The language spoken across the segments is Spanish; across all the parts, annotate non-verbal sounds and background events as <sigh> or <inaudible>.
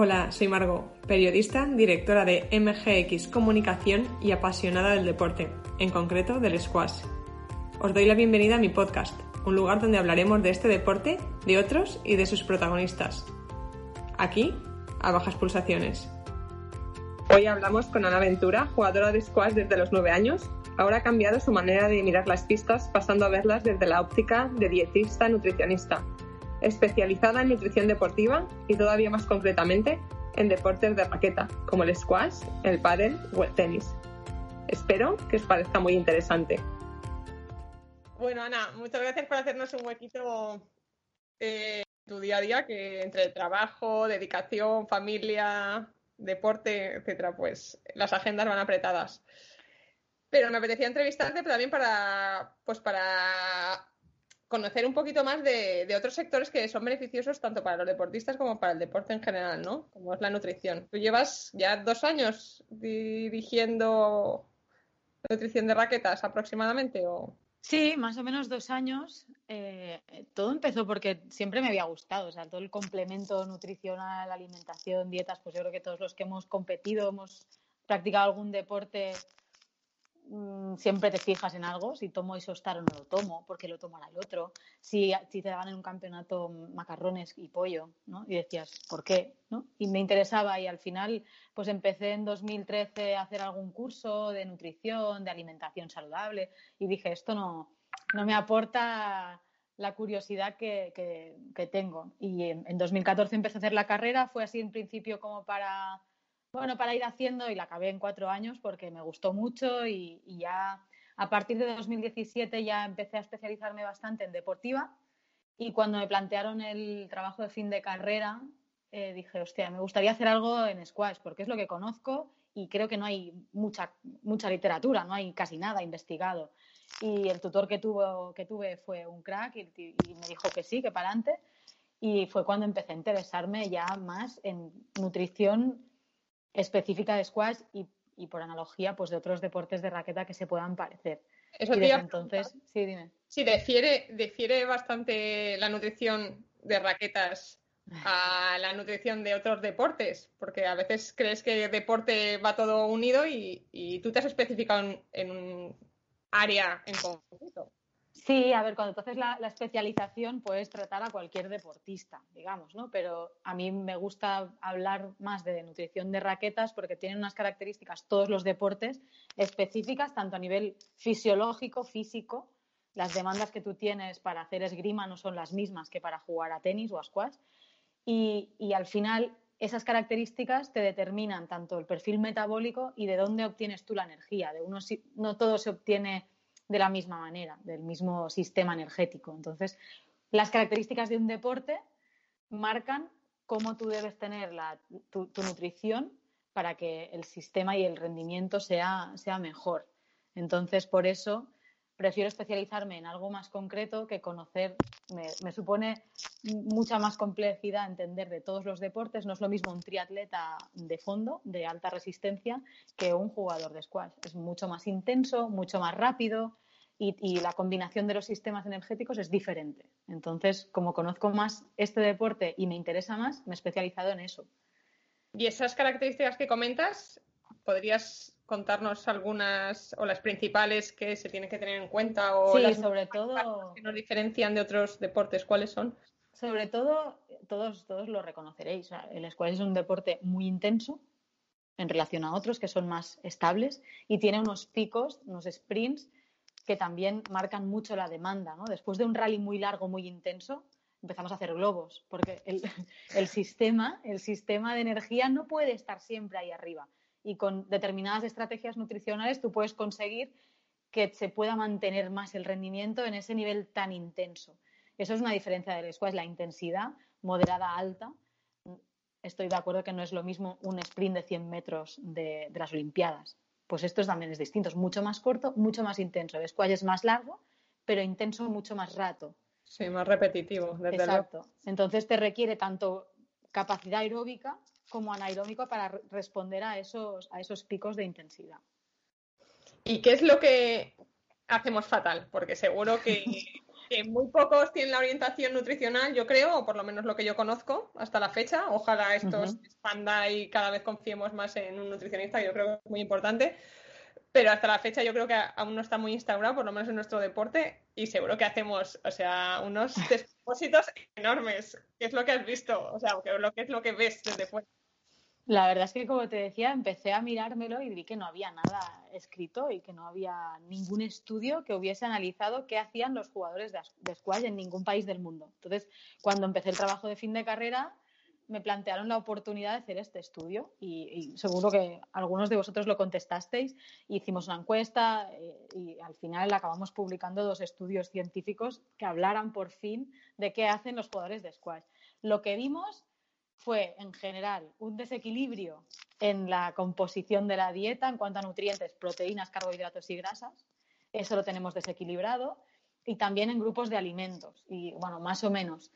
Hola, soy Margot, periodista, directora de MGX Comunicación y apasionada del deporte, en concreto del squash. Os doy la bienvenida a mi podcast, un lugar donde hablaremos de este deporte, de otros y de sus protagonistas. Aquí, a bajas pulsaciones. Hoy hablamos con Ana Ventura, jugadora de squash desde los 9 años. Ahora ha cambiado su manera de mirar las pistas, pasando a verlas desde la óptica de dietista nutricionista especializada en nutrición deportiva y todavía más concretamente en deportes de raqueta, como el squash, el pádel o el tenis. Espero que os parezca muy interesante. Bueno, Ana, muchas gracias por hacernos un huequito eh, en tu día a día, que entre trabajo, dedicación, familia, deporte, etcétera, pues las agendas van apretadas. Pero me apetecía entrevistarte también para, pues para conocer un poquito más de, otros sectores que son beneficiosos tanto para los deportistas como para el deporte en general, ¿no? Como es la nutrición. Tú llevas ya dos años dirigiendo nutrición de raquetas aproximadamente, ¿o? Sí, más o menos dos años. Eh, todo empezó porque siempre me había gustado, o sea, todo el complemento nutricional, alimentación, dietas, pues yo creo que todos los que hemos competido, hemos practicado algún deporte, Mm, siempre te fijas en algo, si tomo isostar o no lo tomo, porque lo tomará el otro, si, si te daban en un campeonato macarrones y pollo, ¿no? Y decías, ¿por qué? ¿no? Y me interesaba y al final pues empecé en 2013 a hacer algún curso de nutrición, de alimentación saludable y dije, esto no, no me aporta la curiosidad que, que, tengo. Y en, en 2014 empecé a hacer la carrera, fue así en principio como para bueno, para ir haciendo y la acabé en cuatro años porque me gustó mucho y, ya a partir de 2017 ya empecé a especializarme bastante en deportiva y cuando me plantearon el trabajo de fin de carrera eh, dije, hostia, me gustaría hacer algo en squash porque es lo que conozco y creo que no hay mucha, mucha literatura, no hay casi nada investigado. Y el tutor que, tuvo, que tuve fue un crack y, y me dijo que sí, que para adelante. Y fue cuando empecé a interesarme ya más en nutrición específica de squash y, por analogía pues de otros deportes de raqueta que se puedan parecer. Eso y entonces, sí, dime. Sí, difiere, bastante la nutrición de raquetas a la nutrición de otros deportes, porque a veces crees que deporte va todo unido y, tú te has especificado en, un área en concreto. Sí, a ver, cuando tú haces la, especialización puedes tratar a cualquier deportista, digamos, ¿no? Pero a mí me gusta hablar más de nutrición de raquetas porque tienen unas características todos los deportes específicas, tanto a nivel fisiológico, físico, las demandas que tú tienes para hacer esgrima no son las mismas que para jugar a tenis o a squash. Y, y al final esas características te determinan tanto el perfil metabólico y de dónde obtienes tú la energía. De uno, no todo se obtiene de la misma manera, del mismo sistema energético. Entonces, las características de un deporte marcan cómo tú debes tener tu, nutrición para que el sistema y el rendimiento sea, sea mejor. Entonces, por eso prefiero especializarme en algo más concreto que conocer, me, supone mucha más complejidad entender de todos los deportes. No es lo mismo un triatleta de fondo, de alta resistencia, que un jugador de squash. Es mucho más intenso, mucho más rápido y, y la combinación de los sistemas energéticos es diferente. Entonces, como conozco más este deporte y me interesa más, me he especializado en eso. Y esas características que comentas, ¿podrías contarnos algunas o las principales que se tienen que tener en cuenta o sí, las sobre todo que nos diferencian de otros deportes? ¿Cuáles son? Sobre todo, todos, todos lo reconoceréis. El squash es un deporte muy intenso en relación a otros que son más estables y tiene unos picos, unos sprints que también marcan mucho la demanda. ¿no? Después de un rally muy largo, muy intenso, empezamos a hacer globos, porque el, <laughs> el, sistema, el sistema de energía no puede estar siempre ahí arriba y con determinadas estrategias nutricionales tú puedes conseguir que se pueda mantener más el rendimiento en ese nivel tan intenso. Eso es una diferencia del squash, la intensidad moderada alta. Estoy de acuerdo que no es lo mismo un sprint de 100 metros de, las Olimpiadas. Pues esto también es distinto, es mucho más corto, mucho más intenso. El squash es más largo, pero intenso mucho más rato. Sí, más repetitivo. Desde Exacto. Entonces te requiere tanto capacidad aeróbica como anaeróbico para responder a esos, a esos picos de intensidad. ¿Y qué es lo que hacemos fatal? Porque seguro que que muy pocos tienen la orientación nutricional, yo creo, o por lo menos lo que yo conozco hasta la fecha. Ojalá esto se expanda y cada vez confiemos más en un nutricionista, yo creo que es muy importante. Pero hasta la fecha yo creo que aún no está muy instaurado, por lo menos en nuestro deporte, y seguro que hacemos, o sea, unos <laughs> despropósitos enormes. ¿Qué es lo que has visto? O sea, lo que es lo que ves desde fuera. La verdad es que, como te decía, empecé a mirármelo y vi que no había nada escrito y que no había ningún estudio que hubiese analizado qué hacían los jugadores de, squash en ningún país del mundo. Entonces, cuando empecé el trabajo de fin de carrera, me plantearon la oportunidad de hacer este estudio y, seguro que algunos de vosotros lo contestasteis. Hicimos una encuesta eh, y al final acabamos publicando dos estudios científicos que hablaran por fin de qué hacen los jugadores de squash. Lo que vimos fue, en general, un desequilibrio en la composición de la dieta en cuanto a nutrientes, proteínas, carbohidratos y grasas. Eso lo tenemos desequilibrado. Y también en grupos de alimentos. Y, bueno, más o menos.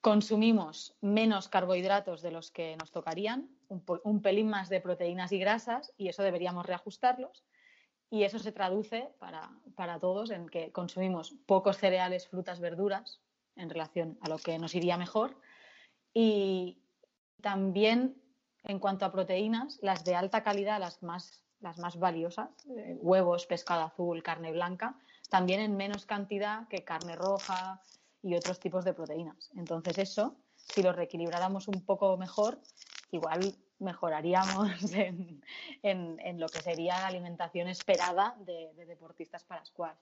Consumimos menos carbohidratos de los que nos tocarían, un, pelín más de proteínas y grasas, y eso deberíamos reajustarlos. Y eso se traduce para, para todos en que consumimos pocos cereales, frutas, verduras en relación a lo que nos iría mejor y también en cuanto a proteínas, las de alta calidad, las más, las más valiosas, eh, huevos, pescado azul, carne blanca, también en menos cantidad que carne roja y otros tipos de proteínas. Entonces eso, si lo reequilibráramos un poco mejor, igual mejoraríamos <laughs> en, en, lo que sería la alimentación esperada de, deportistas para squash.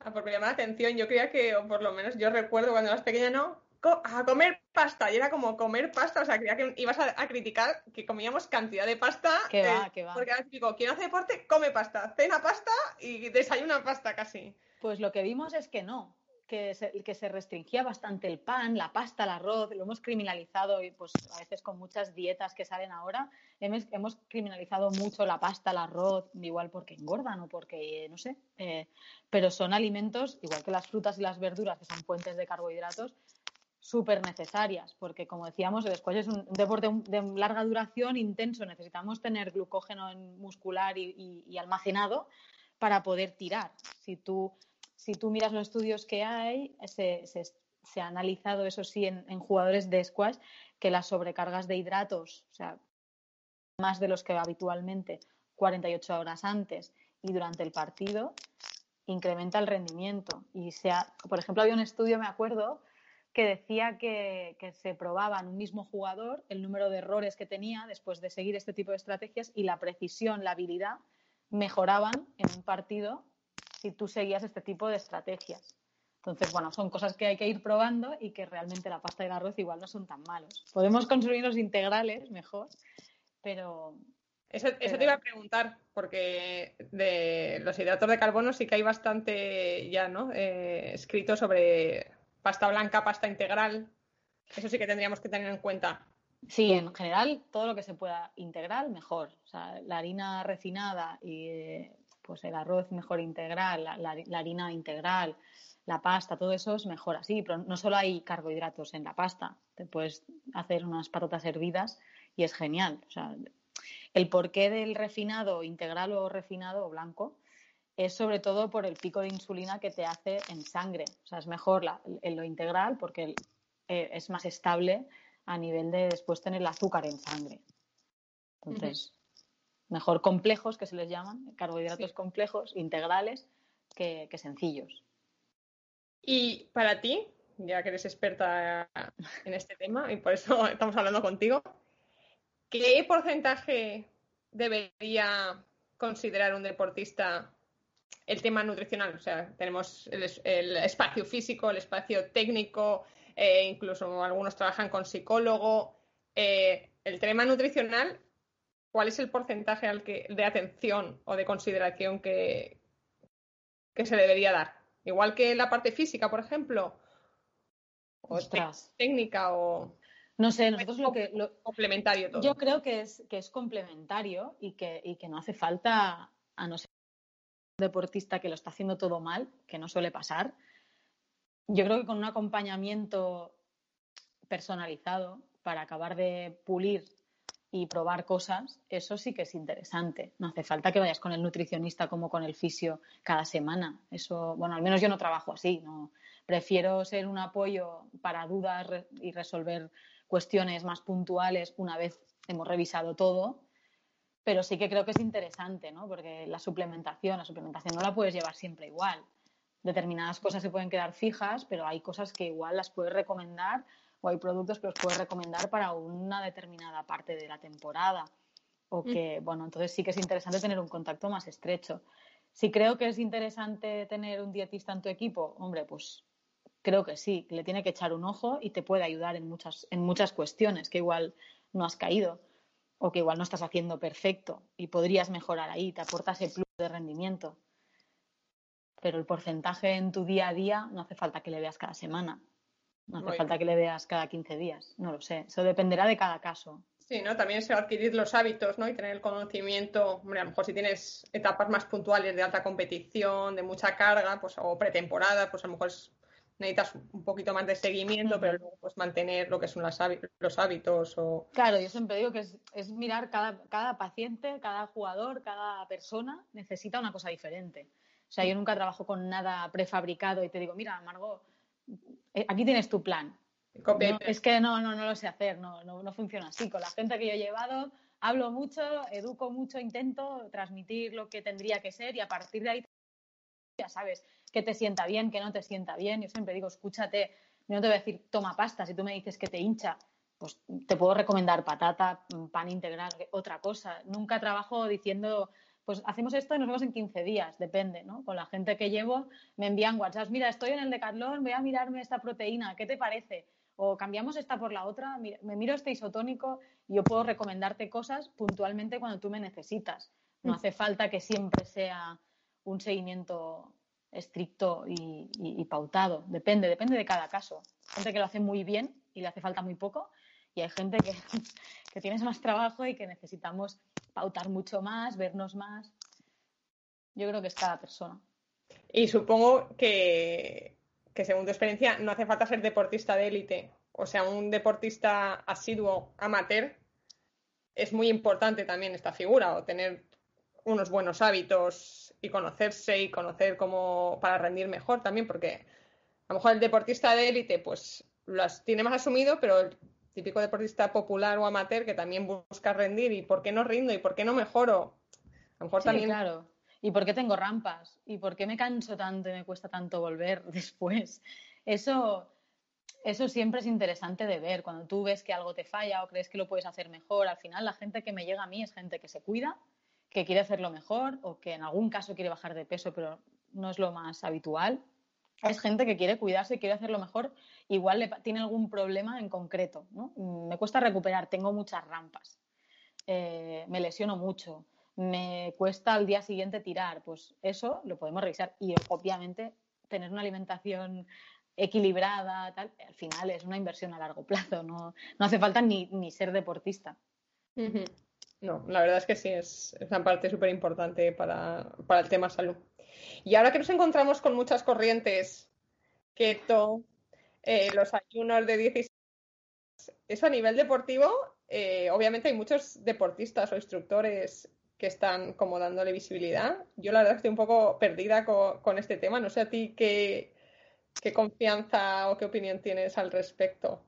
Ah, porque me llama la atención. Yo creía que, o por lo menos yo recuerdo cuando eras pequeña, no, a comer pasta y era como comer pasta, o sea, creía que ibas a, criticar que comíamos cantidad de pasta. Que va, eh, que va. Porque ahora típico, quien hace deporte come pasta, cena pasta y desayuna pasta casi. Pues lo que vimos es que no, que se, que se restringía bastante el pan, la pasta, el arroz, lo hemos criminalizado y pues a veces con muchas dietas que salen ahora, hemos, hemos criminalizado mucho la pasta, el arroz, igual porque engordan o porque, no sé, eh, pero son alimentos, igual que las frutas y las verduras, que son fuentes de carbohidratos, súper necesarias, porque como decíamos, el squash es un deporte de larga duración, intenso, necesitamos tener glucógeno muscular y, almacenado para poder tirar. Si tú, si tú miras los estudios que hay, se, se, ha analizado, eso sí, en, jugadores de squash, que las sobrecargas de hidratos, o sea, más de los que habitualmente 48 horas antes y durante el partido, incrementa el rendimiento. Y sea, por ejemplo, había un estudio, me acuerdo, que decía que, se probaba en un mismo jugador el número de errores que tenía después de seguir este tipo de estrategias y la precisión, la habilidad mejoraban en un partido si tú seguías este tipo de estrategias. Entonces, bueno, son cosas que hay que ir probando y que realmente la pasta y el arroz igual no son tan malos. Podemos consumir los integrales mejor, pero... Eso, te iba a preguntar, porque de los hidratos de carbono sí que hay bastante ya, ¿no? Eh, escrito sobre pasta blanca, pasta integral. Eso sí que tendríamos que tener en cuenta. Sí, en general, todo lo que se pueda integral, mejor. O sea, la harina refinada y pues el arroz mejor integral, la, harina integral, la pasta, todo eso es mejor así. Pero no solo hay carbohidratos en la pasta. Te puedes hacer unas patatas hervidas y es genial. O sea, el porqué del refinado integral o refinado o blanco es sobre todo por el pico de insulina que te hace en sangre. O sea, es mejor en lo integral porque eh, es más estable a nivel de después tener el azúcar en sangre. Entonces, mejor complejos, que se les llaman, carbohidratos complejos, integrales, que, sencillos. Y para ti, ya que eres experta en este tema y por eso estamos hablando contigo, ¿qué porcentaje debería considerar un deportista el tema nutricional. O sea, tenemos el, espacio físico, el espacio técnico, eh, incluso algunos trabajan con psicólogo. Eh, el tema nutricional, ¿cuál es el porcentaje al que, de atención o de consideración que, que se debería dar? Igual que la parte física, por ejemplo, o técnica o... No sé, nosotros lo que... complementario todo. Yo creo que es, que es complementario y que, y que no hace falta, a no ser deportista que lo está haciendo todo mal, que no suele pasar, yo creo que con un acompañamiento personalizado para acabar de pulir y probar cosas, eso sí que es interesante. No hace falta que vayas con el nutricionista como con el fisio cada semana. Eso, bueno, al menos yo no trabajo así. No, prefiero ser un apoyo para dudas y resolver cuestiones más puntuales una vez hemos revisado todo. Pero sí que creo que es interesante, ¿no? Porque la suplementación, la suplementación no la puedes llevar siempre igual. Determinadas cosas se pueden quedar fijas, pero hay cosas que igual las puedes recomendar o hay productos que os puedo recomendar para una determinada parte de la temporada. O mm. que, bueno, entonces sí que es interesante tener un contacto más estrecho. Si creo que es interesante tener un dietista en tu equipo, hombre, pues creo que sí, le tiene que echar un ojo y te puede ayudar en muchas, en muchas cuestiones que igual no has caído o que igual no estás haciendo perfecto y podrías mejorar ahí, te aporta ese plus de rendimiento. Pero el porcentaje en tu día a día no hace falta que le veas cada semana. No hace falta que le veas cada 15 días, no lo sé. Eso dependerá de cada caso. Sí, ¿no? También es adquirir los hábitos, ¿no? Y tener el conocimiento, hombre, a lo mejor si tienes etapas más puntuales de alta competición, de mucha carga, pues, o pretemporada, pues a lo mejor necesitas un poquito más de seguimiento, pero luego pues mantener lo que son los hábitos o... Claro, yo siempre digo que es, mirar cada, cada paciente, cada jugador, cada persona necesita una cosa diferente. O sea, yo nunca trabajo con nada prefabricado y te digo, mira, Margot, aquí tienes tu plan. es que no, no, no lo sé hacer, no, no, no funciona así. Con la gente que yo he llevado, hablo mucho, educo mucho, intento transmitir lo que tendría que ser y a partir de ahí ya sabes que te sienta bien, que no te sienta bien. Yo siempre digo, escúchate, no te voy a decir toma pasta, si tú me dices que te hincha, pues te puedo recomendar patata, pan integral, otra cosa. Nunca trabajo diciendo pues hacemos esto y nos vemos en 15 días, depende, ¿no? Con la gente que llevo me envían WhatsApp, mira, estoy en el Decathlon, voy a mirarme esta proteína, ¿qué te parece? O cambiamos esta por la otra, me miro este isotónico y yo puedo recomendarte cosas puntualmente cuando tú me necesitas. No mm. hace falta que siempre sea un seguimiento estricto y, pautado. Depende, depende de cada caso. Hay gente que lo hace muy bien y le hace falta muy poco y hay gente que, <laughs> que tienes más trabajo y que necesitamos pautar mucho más, vernos más. Yo creo que es cada persona. Y supongo que, según tu experiencia no hace falta ser deportista de élite. O sea, un deportista asiduo amateur es muy importante también esta figura o tener unos buenos hábitos y conocerse y conocer cómo para rendir mejor también, porque a lo mejor el deportista de élite pues las tiene más asumido, pero el típico deportista popular o amateur que también busca rendir y por qué no rindo y por qué no mejoro. A lo mejor también. Claro. ¿Y por qué tengo rampas? ¿Y por qué me canso tanto y me cuesta tanto volver <laughs> después? Eso, eso siempre es interesante de ver. Cuando tú ves que algo te falla o crees que lo puedes hacer mejor, al final la gente que me llega a mí es gente que se cuida, que quiere hacerlo mejor o que en algún caso quiere bajar de peso, pero no es lo más habitual es gente que quiere cuidarse, quiere hacerlo mejor, igual le, tiene algún problema en concreto. ¿no? Me cuesta recuperar, tengo muchas rampas, eh, me lesiono mucho, me cuesta al día siguiente tirar, pues eso lo podemos revisar y obviamente tener una alimentación equilibrada, tal, al final es una inversión a largo plazo, no, no hace falta ni, ni ser deportista. No, la verdad es que sí, es, una parte súper importante para, para el tema salud. Y ahora que nos encontramos con muchas corrientes, keto, eh, los ayunos de 16, eso a nivel deportivo, eh, obviamente hay muchos deportistas o instructores que están como dándole visibilidad. Yo la verdad estoy un poco perdida con, este tema. No sé a ti qué, qué confianza o qué opinión tienes al respecto.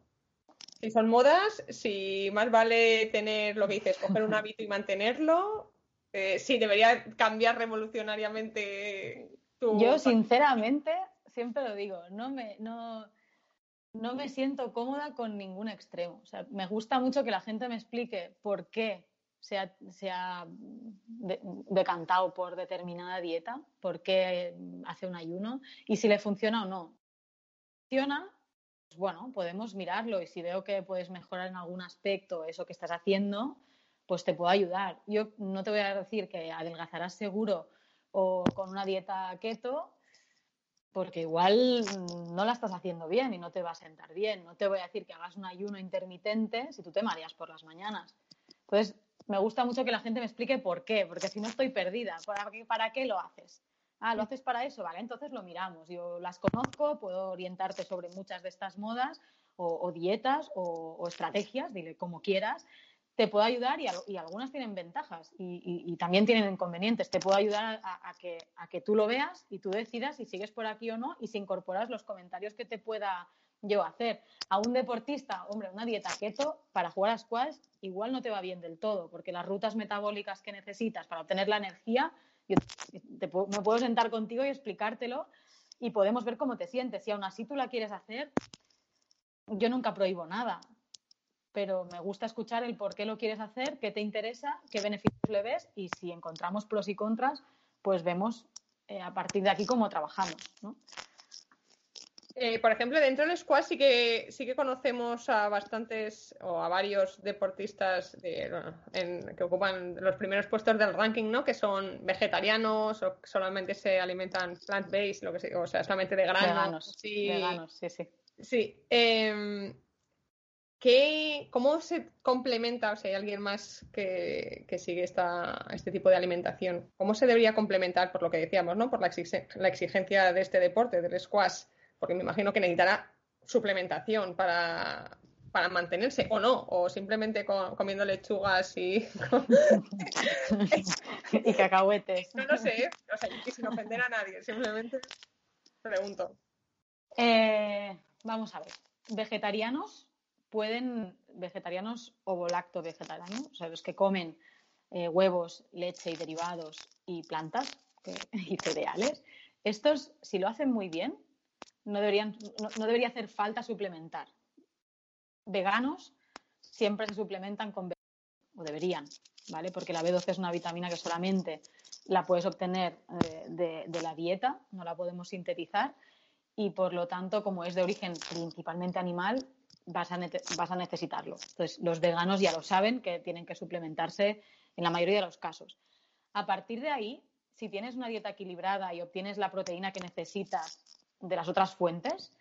Si son modas, si más vale tener lo que dices, coger un hábito y mantenerlo, eh, sí, debería cambiar revolucionariamente tu... Yo, sinceramente, siempre lo digo, no me, no, no me siento cómoda con ningún extremo. O sea, me gusta mucho que la gente me explique por qué se ha, decantado por determinada dieta, por qué hace un ayuno y si le funciona o no. Funciona, pues bueno, podemos mirarlo y si veo que puedes mejorar en algún aspecto eso que estás haciendo, pues te puedo ayudar. Yo no te voy a decir que adelgazarás seguro o con una dieta keto, porque igual no la estás haciendo bien y no te va a sentar bien. No te voy a decir que hagas un ayuno intermitente si tú te mareas por las mañanas. Entonces, me gusta mucho que la gente me explique por qué, porque si no estoy perdida. ¿Para qué, para qué lo haces? Ah, ¿lo haces para eso? Vale, entonces lo miramos. Yo las conozco, puedo orientarte sobre muchas de estas modas o, dietas o, o estrategias, dile como quieras, te puedo ayudar y, algunas tienen ventajas y, también tienen inconvenientes. Te puedo ayudar a, que, a que tú lo veas y tú decidas si sigues por aquí o no y si incorporas los comentarios que te pueda yo hacer. A un deportista, hombre, una dieta keto para jugar a squash igual no te va bien del todo, porque las rutas metabólicas que necesitas para obtener la energía, me puedo sentar contigo y explicártelo y podemos ver cómo te sientes. Si aún así tú la quieres hacer, yo nunca prohíbo nada pero me gusta escuchar el por qué lo quieres hacer, qué te interesa, qué beneficios le ves y si encontramos pros y contras, pues vemos eh, a partir de aquí cómo trabajamos. ¿no? Eh, por ejemplo, dentro del squash sí que sí que conocemos a bastantes o a varios deportistas que ocupan los primeros puestos del ranking, ¿no? Que son vegetarianos o solamente se alimentan plant-based, lo que sea, o sea, solamente de granos. Veganos, sí, veganos, sí, sí. Sí. ¿Cómo se complementa, o si hay alguien más que, sigue esta, este tipo de alimentación, cómo se debería complementar por lo que decíamos, ¿no? por la, exigencia de este deporte, del squash? Porque me imagino que necesitará suplementación para, mantenerse, o no, o simplemente comiendo lechugas y... <laughs> y cacahuetes. No lo sé, o sea, sin ofender a nadie, simplemente pregunto. Eh, vamos a ver, vegetarianos pueden, vegetarianos o volacto vegetarianos, o sea, los que comen eh, huevos, leche y derivados y plantas <laughs> y cereales, estos, si lo hacen muy bien, no, deberían, no, debería hacer falta suplementar. Veganos siempre se suplementan con B12, o deberían, ¿vale? Porque la B12 es una vitamina que solamente la puedes obtener eh, de, la dieta, no la podemos sintetizar y por lo tanto, como es de origen principalmente animal, vas a, vas a necesitarlo. Entonces, los veganos ya lo saben que tienen que suplementarse en la mayoría de los casos. A partir de ahí, si tienes una dieta equilibrada y obtienes la proteína que necesitas de las otras fuentes,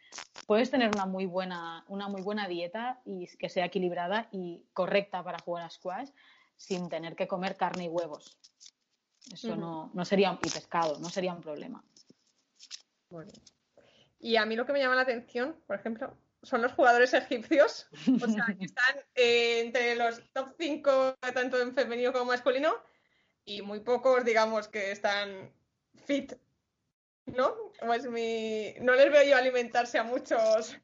puedes tener una muy buena, una muy buena dieta y que sea equilibrada y correcta para jugar a squash sin tener que comer carne y huevos. Eso no, no, sería, y pescado, no sería un problema. Y a mí lo que me llama la atención, por ejemplo, son los jugadores egipcios, o sea, que <laughs> están eh, entre los top 5 tanto en femenino como masculino y muy pocos, digamos, que están fit, ¿no? Pues mi... No les veo yo alimentarse a muchos.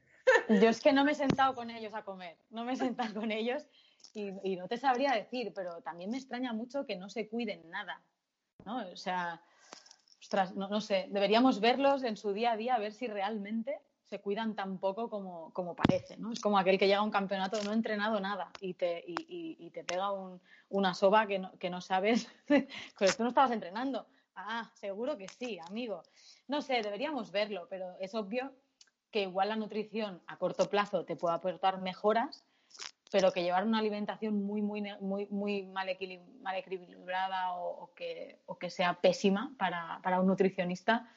Yo es que no me he sentado con ellos a comer, no me he sentado con ellos y, no te sabría decir, pero también me extraña mucho que no se cuiden nada, ¿no? O sea, ostras, no, no sé, deberíamos verlos en su día a día a ver si realmente se cuidan tan poco como, como, parece, ¿no? Es como aquel que llega a un campeonato no ha entrenado nada y te, y, te pega una soba que no, que no sabes, <laughs> pues tú no estabas entrenando. Ah, seguro que sí, amigo. No sé, deberíamos verlo, pero es obvio que igual la nutrición a corto plazo te puede aportar mejoras, pero que llevar una alimentación muy, muy, muy, muy mal, equilibrada o, que, o que sea pésima para, para un nutricionista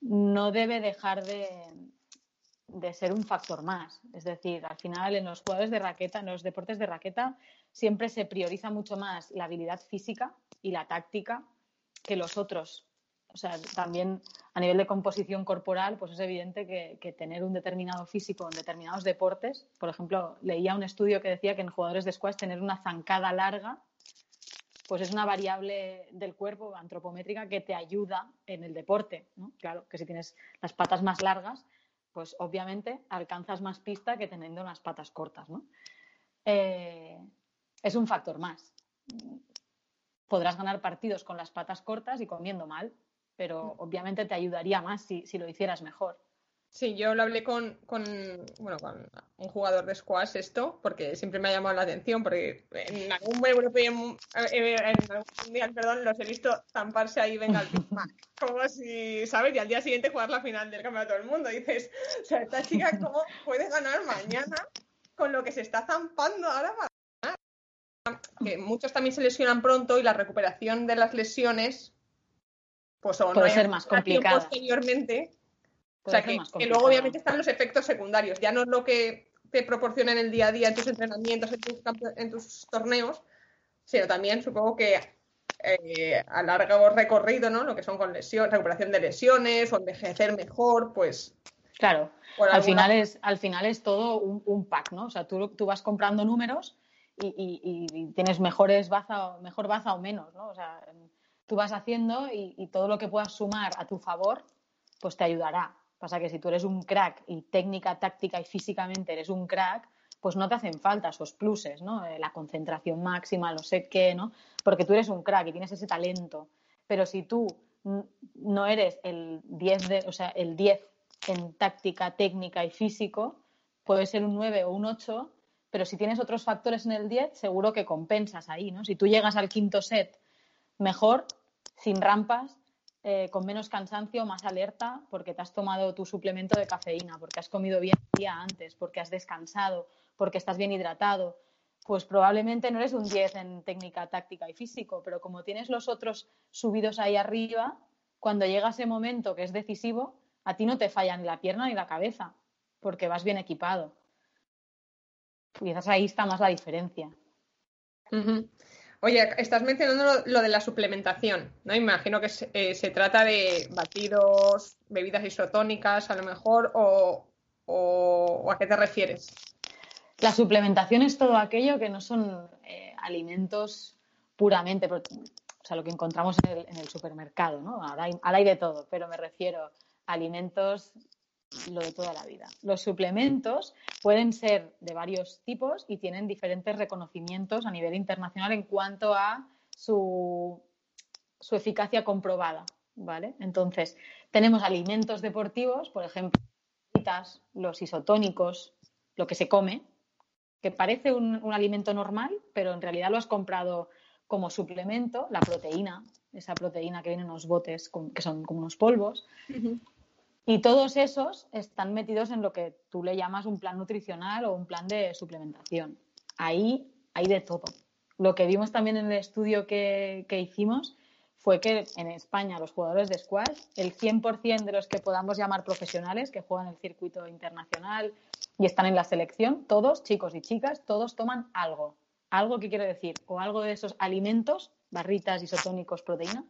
no debe dejar de, de ser un factor más. Es decir, al final en los jugadores de raqueta, en los deportes de raqueta, siempre se prioriza mucho más la habilidad física y la táctica que los otros. O sea, también a nivel de composición corporal, pues es evidente que, tener un determinado físico en determinados deportes, por ejemplo, leía un estudio que decía que en jugadores de squash tener una zancada larga, pues es una variable del cuerpo antropométrica que te ayuda en el deporte. Claro, que si tienes las patas más largas, pues obviamente alcanzas más pista que teniendo unas patas cortas, ¿no? Eh, es un factor más. Podrás ganar partidos con las patas cortas y comiendo mal, pero obviamente te ayudaría más si, lo hicieras mejor. Sí, yo lo hablé con, bueno, con un jugador de squash esto, porque siempre me ha llamado la atención, porque en algún en algún mundial, perdón, los he visto zamparse ahí, venga al <laughs> como si, ¿sabes? Y al día siguiente jugar la final del campeonato del mundo. Y dices, o sea, esta chica, ¿cómo puede ganar mañana con lo que se está zampando ahora para ganar? Que muchos también se lesionan pronto y la recuperación de las lesiones, pues son puede ser más complicada. Posteriormente, o sea, que, luego obviamente están los efectos secundarios. Ya no es lo que te proporciona en el día a día en tus entrenamientos, en tus, en tus torneos, sino también supongo que eh, a largo recorrido, ¿no? Lo que son con lesión, recuperación de lesiones o envejecer mejor, pues. Claro. Al, final es, al final es todo un, pack, ¿no? O sea, tú, tú vas comprando números y, tienes mejores baza, mejor baza o menos, ¿no? O sea, tú vas haciendo y, todo lo que puedas sumar a tu favor, pues te ayudará. Pasa que si tú eres un crack y técnica, táctica y físicamente eres un crack, pues no te hacen falta esos pluses, ¿no? Eh, la concentración máxima, no sé qué, ¿no? Porque tú eres un crack y tienes ese talento. Pero si tú no eres el 10 de, o sea, el 10 en táctica, técnica y físico, puede ser un 9 o un 8, pero si tienes otros factores en el 10, seguro que compensas ahí, ¿no? Si tú llegas al quinto set mejor, sin rampas, eh, con menos cansancio, más alerta, porque te has tomado tu suplemento de cafeína, porque has comido bien el día antes, porque has descansado, porque estás bien hidratado, pues probablemente no eres un 10 en técnica, táctica y físico, pero como tienes los otros subidos ahí arriba, cuando llega ese momento que es decisivo, a ti no te falla ni la pierna ni la cabeza, porque vas bien equipado. Quizás ahí está más la diferencia. Oye, estás mencionando lo, de la suplementación, ¿no? Imagino que eh, se, trata de batidos, bebidas isotónicas, a lo mejor, o, a qué te refieres. La suplementación es todo aquello que no son eh, alimentos puramente, o sea, lo que encontramos en el, supermercado, ¿no? Ahora hay, de todo, pero me refiero a alimentos lo de toda la vida. Los suplementos pueden ser de varios tipos y tienen diferentes reconocimientos a nivel internacional en cuanto a su, su eficacia comprobada, ¿vale? Entonces, tenemos alimentos deportivos, por ejemplo, los isotónicos, lo que se come, que parece un, alimento normal, pero en realidad lo has comprado como suplemento, la proteína, esa proteína que viene en unos botes que son como unos polvos. Y todos esos están metidos en lo que tú le llamas un plan nutricional o un plan de suplementación. Ahí hay de todo. Lo que vimos también en el estudio que, que hicimos fue que en España los jugadores de squash, el 100% de los que podamos llamar profesionales, que juegan el circuito internacional y están en la selección, todos, chicos y chicas, todos toman algo. Algo que quiero decir, o algo de esos alimentos, barritas, isotónicos, proteína,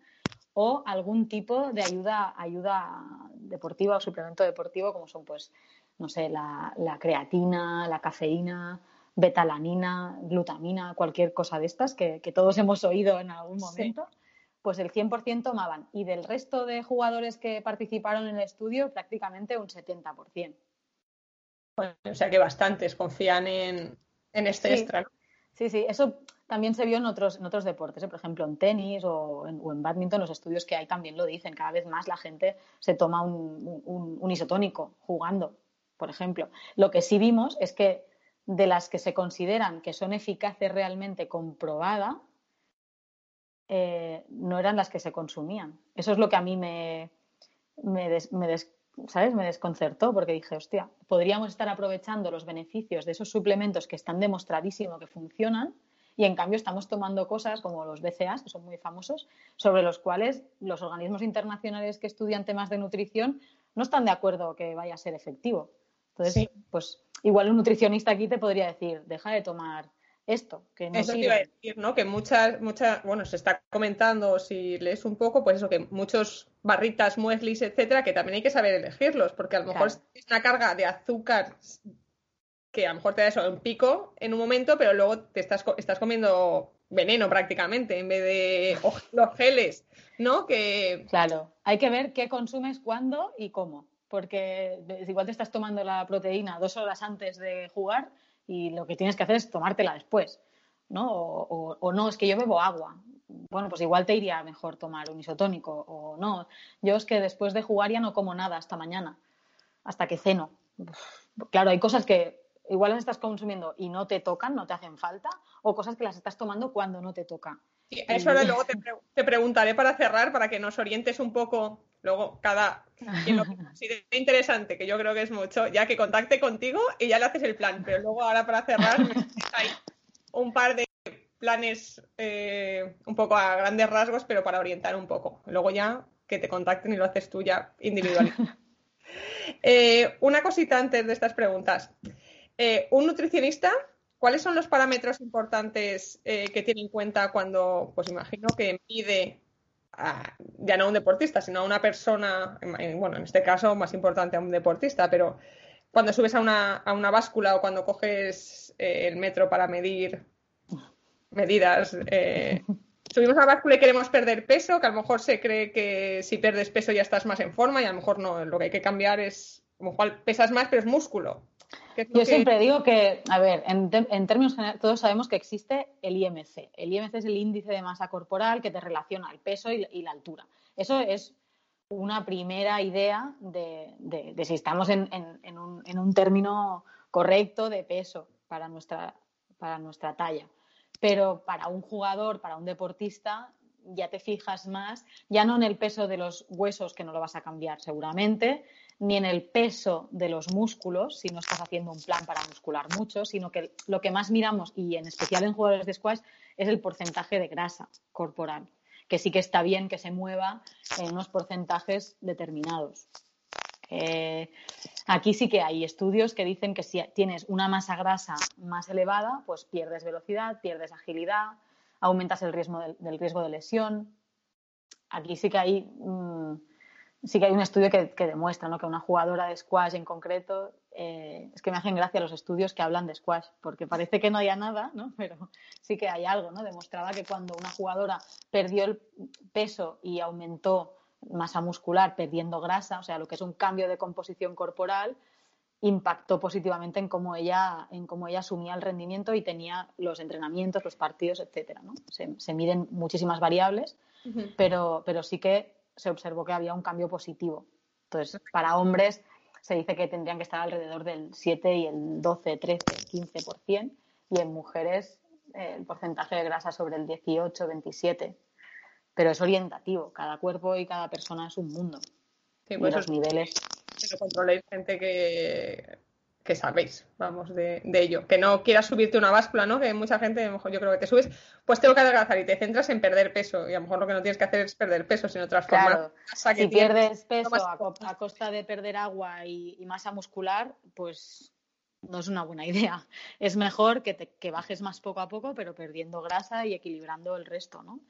o algún tipo de ayuda, ayuda deportiva o suplemento deportivo, como son, pues, no sé, la, creatina, la cafeína, betalanina, glutamina, cualquier cosa de estas que, todos <laughs> hemos oído en algún momento pues el 100% tomaban. Y del resto de jugadores que participaron en el estudio, prácticamente un 70%. o sea que bastantes confían en, este extra. Sí, sí, eso también se vio en otros, en otros deportes, ¿eh? por ejemplo en tenis o en, o badminton, los estudios que hay también lo dicen, cada vez más la gente se toma un isotónico jugando, por ejemplo. Lo que sí vimos es que de las que se consideran que son eficaces realmente comprobada, eh, no eran las que se consumían. Eso es lo que a mí me, me, ¿sabes? me desconcertó porque dije, hostia, podríamos estar aprovechando los beneficios de esos suplementos que están demostradísimo que funcionan y en cambio estamos tomando cosas como los BCAs, que son muy famosos, sobre los cuales los organismos internacionales que estudian temas de nutrición no están de acuerdo que vaya a ser efectivo. Entonces, pues igual un nutricionista aquí te podría decir, deja de tomar esto, que no Eso iba a decir, ¿no? Que muchas, muchas, bueno, se está comentando, si lees un poco, pues eso, que muchos barritas, mueslis, etcétera, que también hay que saber elegirlos, porque a lo mejor es una carga de azúcar que a lo mejor te da eso un pico en un momento, pero luego te estás, estás comiendo veneno prácticamente en vez de <laughs> los geles, ¿no? Que... Claro, hay que ver qué consumes, cuándo y cómo, porque igual te estás tomando la proteína dos horas antes de jugar y lo que tienes que hacer es tomártela después, ¿no? O, no, es que yo bebo agua. Bueno, pues igual te iría mejor tomar un isotónico o no. Yo es que después de jugar ya no como nada hasta mañana, hasta que ceno. Claro, hay cosas que igual las estás consumiendo y no te tocan, no te hacen falta, o cosas que las estás tomando cuando no te toca. Sí, eso ahora luego te, te, preguntaré para cerrar, para que nos orientes un poco Luego, cada quien lo <laughs> considere interesante, que yo creo que es mucho, ya que contacte contigo y ya le haces el plan. Pero luego, ahora para cerrar, hay un par de planes eh, un poco a grandes rasgos, pero para orientar un poco. Luego ya que te contacten y lo haces tú ya individual. <laughs> Eh, una cosita antes de estas preguntas. Eh, un nutricionista, ¿cuáles son los parámetros importantes que tiene en cuenta cuando, pues imagino que mide ya no a un deportista, sino a una persona, bueno, en este caso más importante a un deportista, pero cuando subes a una, a una báscula o cuando coges eh, el metro para medir medidas. Eh, subimos a báscula y queremos perder peso, que a lo mejor se cree que si pierdes peso ya estás más en forma y a lo mejor no, lo que hay que cambiar es, a lo pesas más, pero es músculo. Yo siempre digo que, a ver, en, términos generales, todos sabemos que existe el IMC. El IMC es el índice de masa corporal que te relaciona el peso y, la altura. Eso es una primera idea de, si estamos en, un, en, un, término correcto de peso para nuestra, para nuestra talla. Pero para un jugador, para un deportista, ya te fijas más, ya no en el peso de los huesos, que no lo vas a cambiar seguramente, ni en el peso de los músculos, si no estás haciendo un plan para muscular mucho, sino que lo que más miramos, y en especial en jugadores de squash, es el porcentaje de grasa corporal, que sí que está bien que se mueva en unos porcentajes determinados. Eh, aquí sí que hay estudios que dicen que si tienes una masa grasa más elevada, pues pierdes velocidad, pierdes agilidad, aumentas el riesgo del, riesgo de lesión. Aquí sí que hay mm, sí que hay un estudio que, demuestra que una jugadora de squash en concreto, eh, es que me hacen gracia los estudios que hablan de squash, porque parece que no haya nada, ¿no? <laughs> pero sí que hay algo. ¿no? Demostraba que cuando una jugadora perdió el peso y aumentó masa muscular perdiendo grasa, o sea, lo que es un cambio de composición corporal, impactó positivamente en cómo ella, en cómo ella asumía el rendimiento y tenía los entrenamientos, los partidos, etcétera. ¿no? Se, miden muchísimas variables, pero, pero sí que se observó que había un cambio positivo. Entonces, para hombres se dice que tendrían que estar alrededor del 7 y el 12, 13, 15%, y en mujeres eh, el porcentaje de grasa sobre el 18, 27. Pero es orientativo, cada cuerpo y cada persona es un mundo. Sí, pues los niveles. Que controléis gente que que sabéis, vamos, de, ello. Que no quieras subirte una báscula, ¿no? Que mucha gente, a lo mejor yo creo que te subes, pues tengo que adelgazar y te centras en perder peso. Y a lo mejor lo que no tienes que hacer es perder peso, sino transformar. Claro. Si pierdes peso a, costa de perder agua y, masa muscular, pues no es una buena <laughs> idea. Es mejor que, te, que bajes más poco a poco, pero perdiendo grasa y equilibrando el resto, ¿no?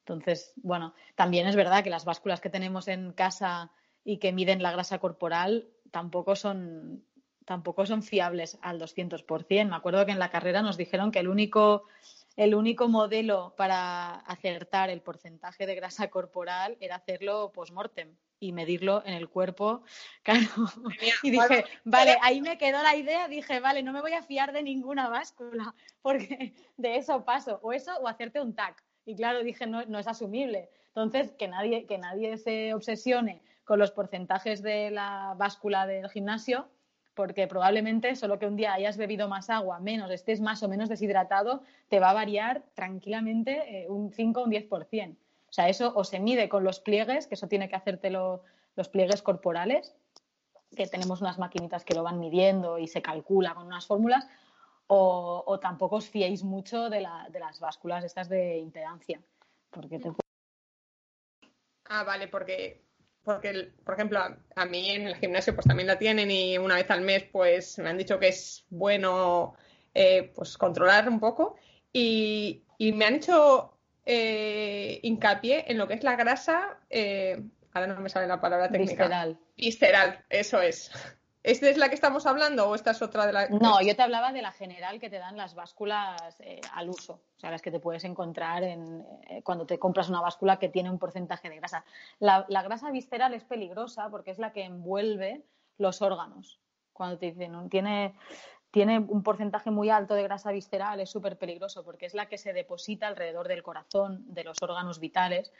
Entonces, bueno, también es verdad que las básculas que tenemos en casa y que miden la grasa corporal tampoco son tampoco son fiables al 200%. Me acuerdo que en la carrera nos dijeron que el único, el único modelo para acertar el porcentaje de grasa corporal era hacerlo post-mortem y medirlo en el cuerpo. <laughs> Claro. Y dije, vale, ahí me quedó la idea, dije, vale, no me voy a fiar de ninguna báscula, <laughs> porque de eso paso, o eso o hacerte un TAC. Y claro, dije, no, no es asumible. Entonces, que nadie, que nadie se obsesione con los porcentajes de la báscula del gimnasio, porque probablemente solo que un día hayas bebido más agua, menos, estés más o menos deshidratado, te va a variar tranquilamente eh, un 5 o un 10%. O sea, eso o se mide con los pliegues, que eso tiene que hacértelo los pliegues corporales, que tenemos unas maquinitas que lo van midiendo y se calcula con unas fórmulas, o, tampoco os fiéis mucho de, las básculas estas de impedancia. Porque te... Ah, vale, porque porque, por ejemplo, a, mí en el gimnasio pues también la tienen y una vez al mes pues me han dicho que es bueno eh, pues controlar un poco y, me han hecho eh, hincapié en lo que es la grasa, eh, ahora no me sale la palabra técnica. Visceral. Visceral, eso es. ¿Esta es la que estamos hablando o esta es otra de la No, yo te hablaba de la general que te dan las básculas eh, al uso, o sea, las que te puedes encontrar en, eh, cuando te compras una báscula que tiene un porcentaje de grasa. La, grasa visceral es peligrosa porque es la que envuelve los órganos. Cuando te dicen, tiene, tiene un porcentaje muy alto de grasa visceral, es súper peligroso porque es la que se deposita alrededor del corazón, de los órganos vitales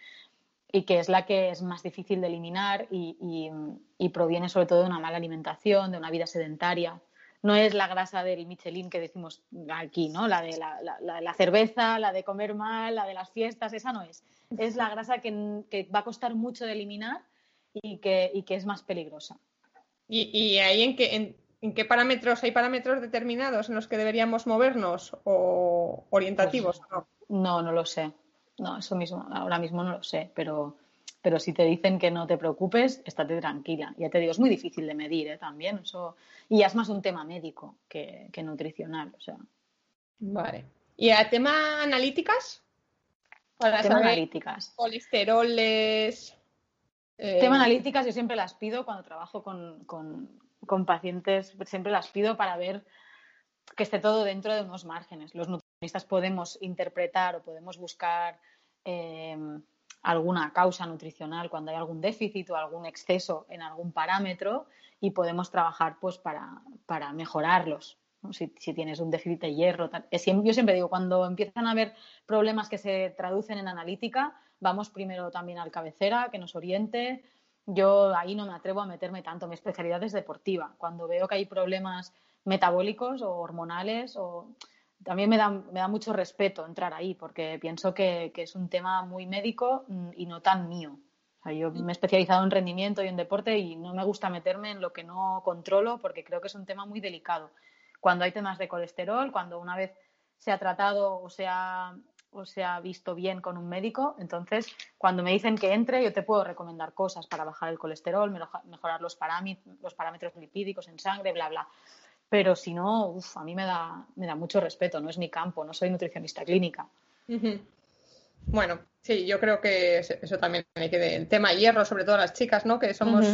y que es la que es más difícil de eliminar y, proviene sobre todo de una mala alimentación, de una vida sedentaria. No es la grasa del Michelin que decimos aquí, ¿no? La de la, cerveza, la de comer mal, la de las fiestas, esa no es. Es la grasa que, va a costar mucho de eliminar y que, es más peligrosa. ¿Y, ahí en qué, en, qué parámetros? ¿Hay parámetros determinados en los que deberíamos movernos o orientativos? Pues no, no lo sé. No, eso mismo, ahora mismo no lo sé, pero, pero si te dicen que no te preocupes, estate tranquila. Ya te digo, es muy difícil de medir ¿eh? también. Eso, y ya es más un tema médico que, nutricional. O sea. Vale. ¿Y a tema analíticas? Para tema analíticas. Colesteroles. Eh... Tema analíticas yo siempre las pido cuando trabajo con, con, pacientes, siempre las pido para ver que esté todo dentro de unos márgenes. Los podemos interpretar o podemos buscar eh, alguna causa nutricional cuando hay algún déficit o algún exceso en algún parámetro y podemos trabajar pues para, para mejorarlos. Si, tienes un déficit de hierro. Yo siempre digo, cuando empiezan a haber problemas que se traducen en analítica, vamos primero también al cabecera, que nos oriente. Yo ahí no me atrevo a meterme tanto. Mi especialidad es deportiva. Cuando veo que hay problemas metabólicos o hormonales o también me da, mucho respeto entrar ahí porque pienso que, es un tema muy médico mm, y no tan mío. yo me he especializado en rendimiento y en deporte y no me gusta meterme en lo que no controlo porque creo que es un tema muy delicado. Cuando hay temas de colesterol, cuando una vez se ha tratado o se ha, visto bien con un médico, entonces cuando me dicen que entre, yo te puedo recomendar cosas para bajar el colesterol, mejorar los, los parámetros lipídicos en sangre, bla, bla pero si no, uf, a mí me da, me da mucho respeto, no es mi campo, no soy nutricionista clínica. Bueno, sí, yo creo que eso también hay que el tema hierro, sobre todo las chicas, ¿no? Que somos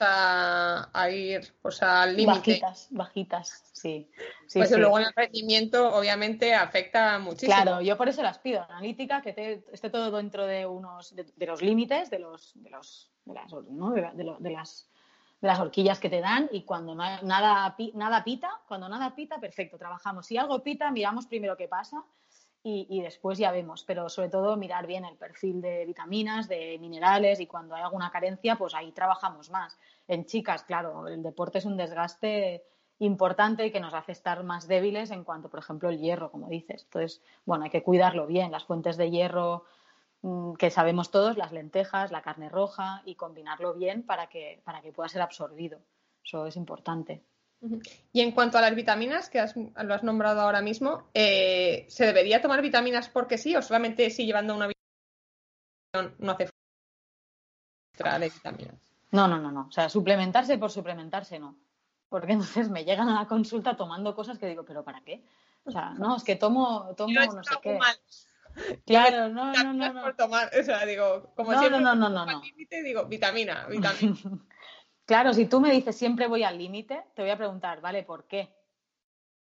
a, ir pues al límite. Bajitas, bajitas, sí. pues luego en el rendimiento obviamente afecta muchísimo. Claro, yo por eso las pido analítica, que esté todo dentro de unos de, los límites, de los de los de las, ¿no? de las de las horquillas que te dan y cuando nada, nada pita, cuando nada pita, perfecto, trabajamos. Si algo pita, miramos primero qué pasa y, después ya vemos, pero sobre todo mirar bien el perfil de vitaminas, de minerales y cuando hay alguna carencia, pues ahí trabajamos más. En chicas, claro, el deporte es un desgaste importante y que nos hace estar más débiles en cuanto, por ejemplo, el hierro, como dices. Entonces, bueno, hay que cuidarlo bien. Las fuentes de hierro que sabemos todos, las lentejas, la carne roja y combinarlo bien para que, para que pueda ser absorbido. Eso es importante. Y en cuanto a las vitaminas, que lo has nombrado ahora mismo, eh, ¿se debería tomar vitaminas porque sí o solamente si llevando una vitamina no hace falta de vitaminas? No, no, no, no. O sea, suplementarse por suplementarse no. Porque <laughs> entonces me llegan a la consulta tomando cosas que digo, ¿pero para qué? O sea, no, es que tomo, tomo no sé qué. Claro, no, no, no, no. Por tomar, o sea, digo, como no, siempre, no, no, no, no, límite, digo, vitamina, <laughs> vitamina. claro, si tú me dices siempre voy al límite, te voy a preguntar, ¿vale? ¿Por qué?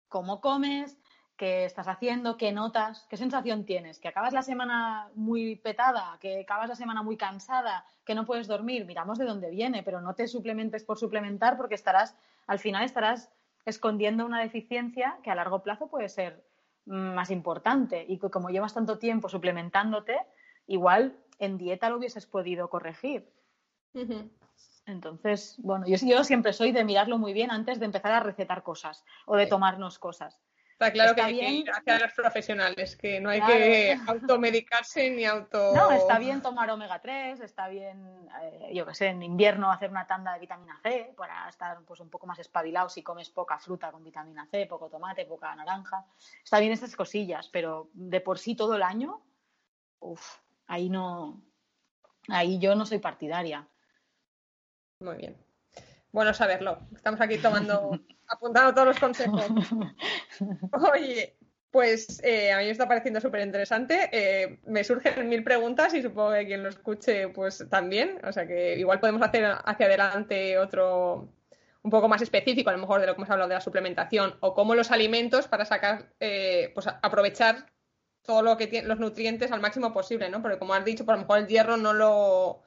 ¿Cómo comes? ¿Qué estás haciendo? ¿Qué notas? ¿Qué sensación tienes? ¿Que acabas la semana muy petada? ¿Que acabas la semana muy cansada? ¿Que no puedes dormir? Miramos de dónde viene, pero no te suplementes por suplementar porque estarás, al final estarás escondiendo una deficiencia que a largo plazo puede ser más importante y que como llevas tanto tiempo suplementándote, igual en dieta lo hubieses podido corregir. Entonces, bueno, yo, yo siempre soy de mirarlo muy bien antes de empezar a recetar cosas o de tomarnos cosas. Está claro que hay que ir hacia los profesionales, que no hay que automedicarse ni auto. No, está bien tomar omega 3, está bien, eh, yo qué sé, en invierno hacer una tanda de vitamina C para estar pues, un poco más espabilado si comes poca fruta con vitamina C, poco tomate, poca naranja. Está bien estas cosillas, pero de por sí todo el año, uff, ahí no. Ahí yo no soy partidaria. Muy bien. Bueno saberlo. Estamos aquí tomando, <laughs> apuntando todos los consejos. <laughs> Oye, pues eh, a mí me está pareciendo súper interesante. Eh, me surgen mil preguntas y supongo que quien lo escuche, pues también. O sea que igual podemos hacer hacia adelante otro un poco más específico, a lo mejor de lo que hemos hablado de la suplementación o cómo los alimentos para sacar, eh, pues aprovechar todo lo que tiene, los nutrientes al máximo posible, ¿no? Porque como has dicho, por lo mejor el hierro no lo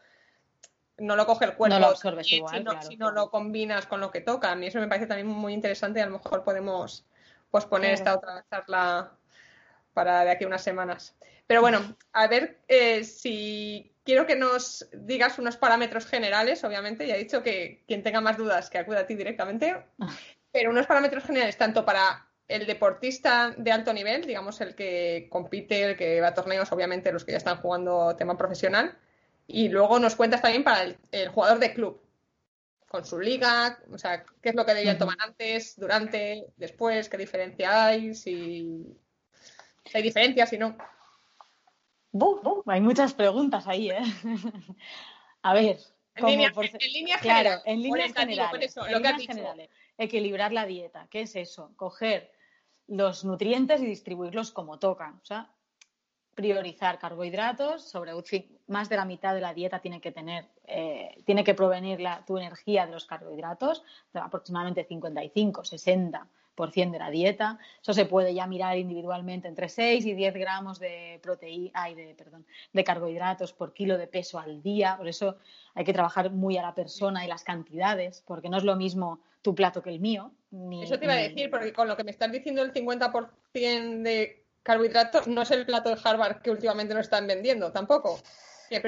no lo coge el cuerpo. No lo absorbes igual. Si no, lo combinas con lo que toca. A mí eso me parece también muy interesante y a lo mejor podemos posponer esta otra charla para de aquí a unas semanas. Pero bueno, a ver eh, si quiero que nos digas unos parámetros generales, obviamente, ya he dicho que quien tenga más dudas que acuda a ti directamente, pero unos parámetros generales tanto para el deportista de alto nivel, digamos el que compite, el que va a torneos, obviamente los que ya están jugando tema profesional, y luego nos cuentas también para el, jugador de club, con su liga, o sea, qué es lo que debían tomar antes, durante, después, qué diferencia hay, si, hay diferencias, si no. hay muchas preguntas ahí, ¿eh? <laughs> A ver. En, línea, en, línea claro, en líneas generales, generales. Equilibrar la dieta. ¿Qué es eso? Coger los nutrientes y distribuirlos como toca. O sea, priorizar carbohidratos, sobre más de la mitad de la dieta tiene que tener, eh, tiene que provenir la, tu energía de los carbohidratos, aproximadamente 55, 60 de la dieta. Eso se puede ya mirar individualmente entre 6 y 10 gramos de proteína, de, perdón, de carbohidratos por kilo de peso al día. Por eso hay que trabajar muy a la persona y las cantidades, porque no es lo mismo tu plato que el mío. eso te iba a decir, porque con lo que me estás diciendo el 50% de carbohidratos no es el plato de Harvard que últimamente nos están vendiendo tampoco.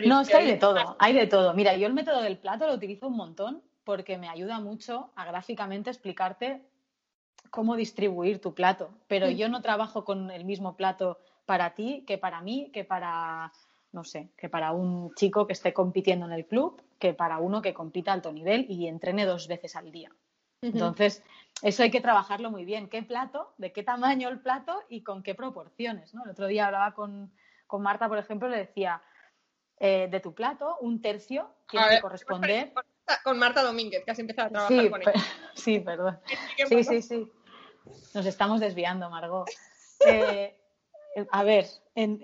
No, es que hay de todo, hay de todo. Mira, yo el método del plato lo utilizo un montón porque me ayuda mucho a gráficamente explicarte cómo distribuir tu plato. Pero mm. yo no trabajo con el mismo plato para ti que para mí, que para, no sé, que para un chico que esté compitiendo en el club, que para uno que compita a alto nivel y entrene dos veces al día. Entonces, eso hay que trabajarlo muy bien. ¿Qué plato? ¿De qué tamaño el plato? Y con qué proporciones. ¿no? El otro día hablaba con, con Marta, por ejemplo, le decía, eh, de tu plato, un tercio tiene que corresponder. Con Marta Domínguez, que has empezado a trabajar sí, con ella. <laughs> Sí, perdón. Sí, sí, sí. Nos estamos desviando, Margot. <laughs> Eh, a ver,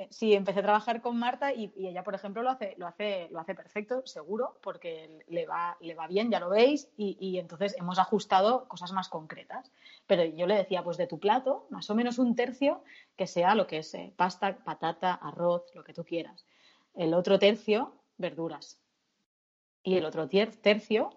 sí, empecé a trabajar con Marta y, ella, por ejemplo, lo hace, lo hace, lo hace perfecto, seguro, porque le va, le va bien, ya lo veis, y, entonces hemos ajustado cosas más concretas. Pero yo le decía, pues de tu plato, más o menos un tercio, que sea lo que es eh, pasta, patata, arroz, lo que tú quieras el otro tercio verduras y el otro tercio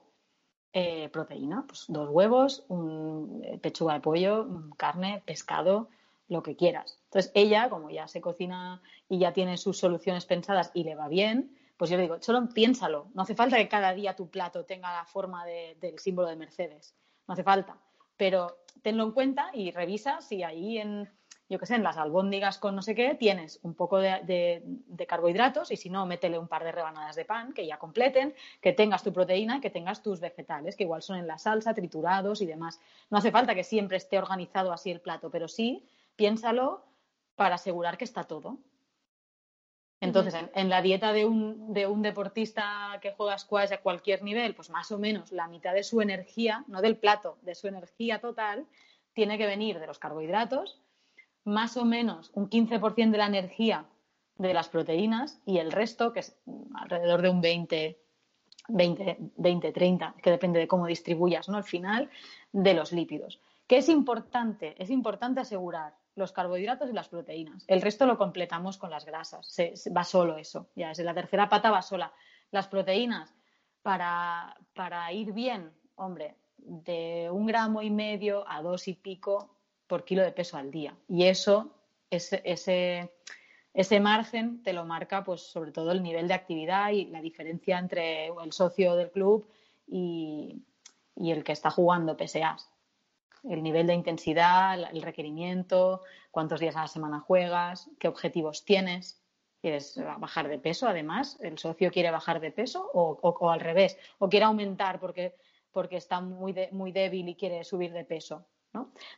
eh, proteína, pues dos huevos, un eh, pechuga de pollo, carne, pescado, lo que quieras. Entonces ella, como ya se cocina y ya tiene sus soluciones pensadas y le va bien, pues yo le digo, solo piénsalo, no hace falta que cada día tu plato tenga la forma del símbolo de Mercedes, no hace falta, pero tenlo en cuenta y revisa si ahí en, yo qué sé, en las albóndigas con no sé qué, tienes un poco de, carbohidratos y si no, métele un par de rebanadas de pan que ya completen, que tengas tu proteína y que tengas tus vegetales, que igual son en la salsa, triturados y demás. No hace falta que siempre esté organizado así el plato, pero sí piénsalo para asegurar que está todo. Entonces, en, la dieta de un, de un, deportista que juega squash a cualquier nivel, pues más o menos la mitad de su energía, no del plato, de su energía total, tiene que venir de los carbohidratos, más o menos un 15% de la energía de las proteínas y el resto, que es alrededor de un 20, 20, 20 30, que depende de cómo distribuyas ¿no? al final, de los lípidos. ¿Qué es importante? Es importante asegurar los carbohidratos y las proteínas. El resto lo completamos con las grasas. va solo eso. Ya es la tercera pata va sola. Las proteínas, para, para ir bien, hombre, de un gramo y medio a dos y pico por kilo de peso al día. Y eso, ese, ese, margen te lo marca, pues, sobre todo el nivel de actividad y la diferencia entre el socio del club y, el que está jugando PSAs. El nivel de intensidad, el requerimiento, cuántos días a la semana juegas, qué objetivos tienes. ¿Quieres bajar de peso además? ¿El socio quiere bajar de peso o, al revés? ¿O quiere aumentar porque, porque está muy, muy débil y quiere subir de peso?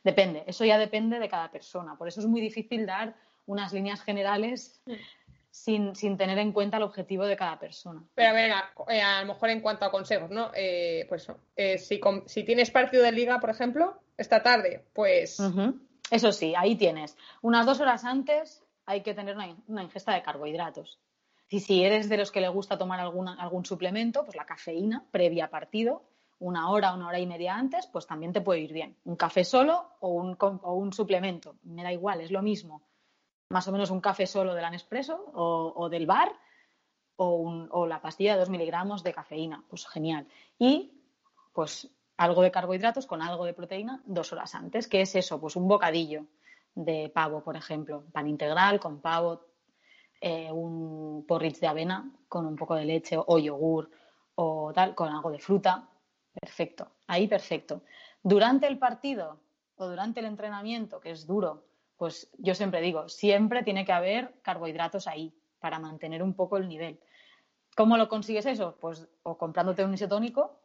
Depende, eso ya depende de cada persona. Por eso es muy difícil dar unas líneas generales sin, tener en cuenta el objetivo de cada persona. Pero a ver, a, eh, lo mejor en cuanto a consejos, ¿no? Eh, pues eh, si, tienes partido de liga, por ejemplo, esta tarde, pues. Eso sí, ahí tienes. Unas dos horas antes hay que tener una, ingesta de carbohidratos. Y si eres de los que le gusta tomar algún suplemento, pues la cafeína previa partido una hora, una hora y media antes, pues también te puede ir bien. Un café solo o un, o un suplemento, me da igual, es lo mismo. Más o menos un café solo del Nespresso o, o del bar o, o, la pastilla de dos miligramos de cafeína, pues genial. Y pues algo de carbohidratos con algo de proteína dos horas antes. ¿Qué es eso? Pues un bocadillo de pavo, por ejemplo, pan integral con pavo, eh, un porridge de avena con un poco de leche o yogur o tal, con algo de fruta, Perfecto, ahí perfecto. Durante el partido o durante el entrenamiento, que es duro, pues yo siempre digo, siempre tiene que haber carbohidratos ahí para mantener un poco el nivel. ¿Cómo lo consigues eso? Pues o comprándote un isotónico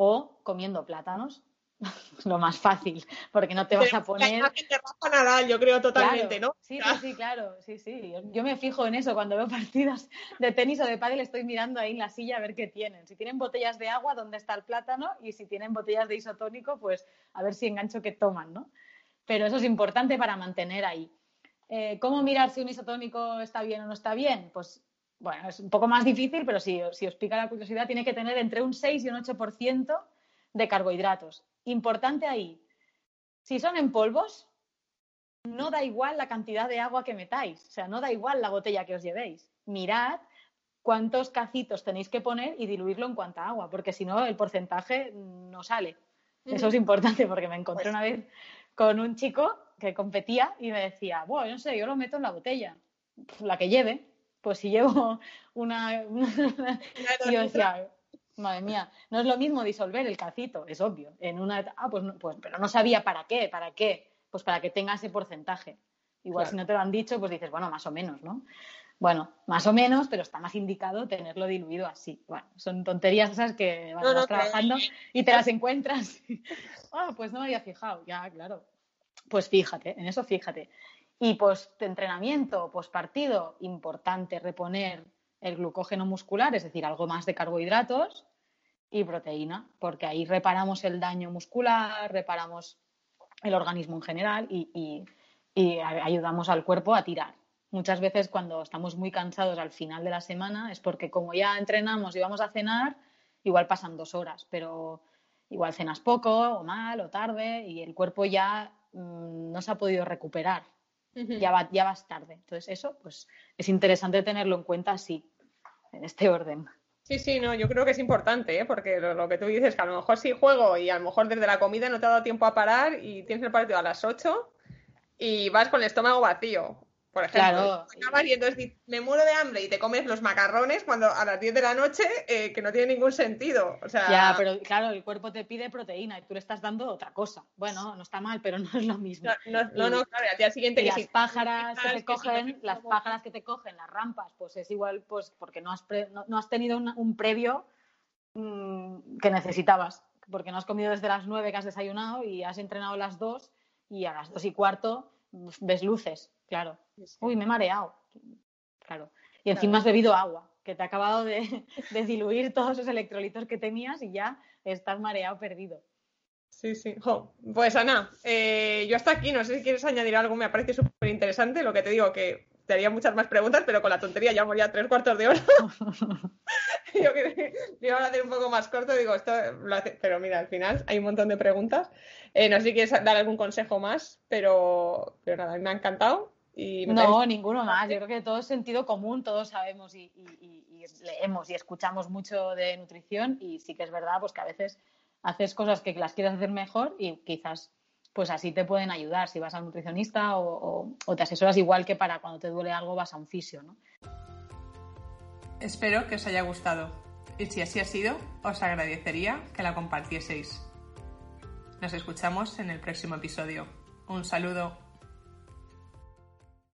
o comiendo plátanos <laughs> lo más fácil, porque no te vas a poner. Te nada, yo creo totalmente, ¿no? Sí, sí, sí, claro, sí, sí. Yo me fijo en eso cuando veo <laughs> partidas de tenis o de pádel, estoy mirando ahí en la silla a ver qué tienen. Si tienen botellas de agua, ¿dónde está el plátano? Y si tienen botellas de isotónico, pues a ver si engancho que toman, ¿no? Pero eso es importante para mantener ahí. Eh, ¿Cómo mirar si un isotónico está bien o no está bien? Pues bueno, es un poco más difícil, pero si, si os pica la curiosidad, tiene que tener entre un 6 y un 8% de carbohidratos. Importante ahí, Si son en polvos, no da igual la cantidad de agua que metáis, o sea, no da igual la botella que os llevéis. Mirad cuántos cacitos tenéis que poner y diluirlo en cuánta agua, porque si no el porcentaje no sale. Eso es importante porque me encontré Pues una vez con un chico que competía y me decía, bueno, no sé, yo lo meto en la botella, la que lleve. Pues si llevo <laughs> una... <laughs> y yo decía, madre mía, no es lo mismo disolver el cacito, es obvio. En una... Ah, pues, no- pues pero no sabía para qué, para qué. Pues para que tenga ese porcentaje. Igual Claro. si no te lo han dicho, pues dices, bueno, más o menos, ¿no? Bueno, más o menos, pero está más indicado tenerlo diluido así. Bueno, son tonterías esas que bueno, No, no, vas trabajando y te las encuentras. <laughs> Ah, pues no me había fijado. Ya, claro. Pues fíjate, en eso fíjate. Y post entrenamiento, post partido, importante reponer el glucógeno muscular, es decir, algo más de carbohidratos y proteína, porque ahí reparamos el daño muscular, reparamos el organismo en general y, ayudamos al cuerpo a tirar. Muchas veces cuando estamos muy cansados al final de la semana es porque como ya entrenamos y vamos a cenar, igual pasan dos horas, pero igual cenas poco o mal o tarde y el cuerpo ya mm, no se ha podido recuperar, ya, va, ya vas tarde. Entonces eso pues es interesante tenerlo en cuenta así, en este orden. Sí, sí, no, yo creo que es importante, ¿eh? porque lo, lo que tú dices, que a lo mejor sí juego y a lo mejor desde la comida no te ha dado tiempo a parar y tienes el partido a las 8 y vas con el estómago vacío, por ejemplo. Claro. Y entonces me muero de hambre y te comes los macarrones cuando a las 10 de la noche, eh, que no tiene ningún sentido. O sea, Ya, pero claro, el cuerpo te pide proteína y tú le estás dando otra cosa. Bueno, no está mal, pero no es lo mismo. no, no, no, no, claro, al día siguiente Y que las pájaras que te cogen, las pájaras que te cogen, las rampas, pues es igual, pues porque no has, pre- no, no has tenido un previo mm, que necesitabas, porque no has comido desde las nueve que has desayunado y has entrenado a las dos y a las dos y cuarto ves luces, claro. Uy, me he mareado, claro. Y encima has bebido agua, que te ha acabado de, <laughs> de diluir todos esos electrolitos que tenías y ya estás mareado, perdido. Sí, sí. Jo, Pues Ana, eh, yo hasta aquí, no sé si quieres añadir algo, me parece súper interesante. Lo que te digo, que te haría muchas más preguntas, pero con la tontería ya tres cuartos de hora. <laughs> yo que lo iba a hacer un poco más corto, digo, esto lo hace... Pero mira, al final hay un montón de preguntas. Eh, no sé si quieres dar algún consejo más, pero, pero nada, me ha encantado. Y me No, parece- ninguno más. Yo creo que todo es sentido común, todos sabemos y- y leemos y escuchamos mucho de nutrición y sí que es verdad pues que a veces haces cosas que las quieres hacer mejor y quizás pues así te pueden ayudar si vas a un nutricionista o, o- te asesoras igual que para cuando te duele algo vas a un fisio, ¿no? Espero que os haya gustado. Y si así ha sido, os agradecería que la compartieseis. Nos escuchamos en el próximo episodio. Un saludo.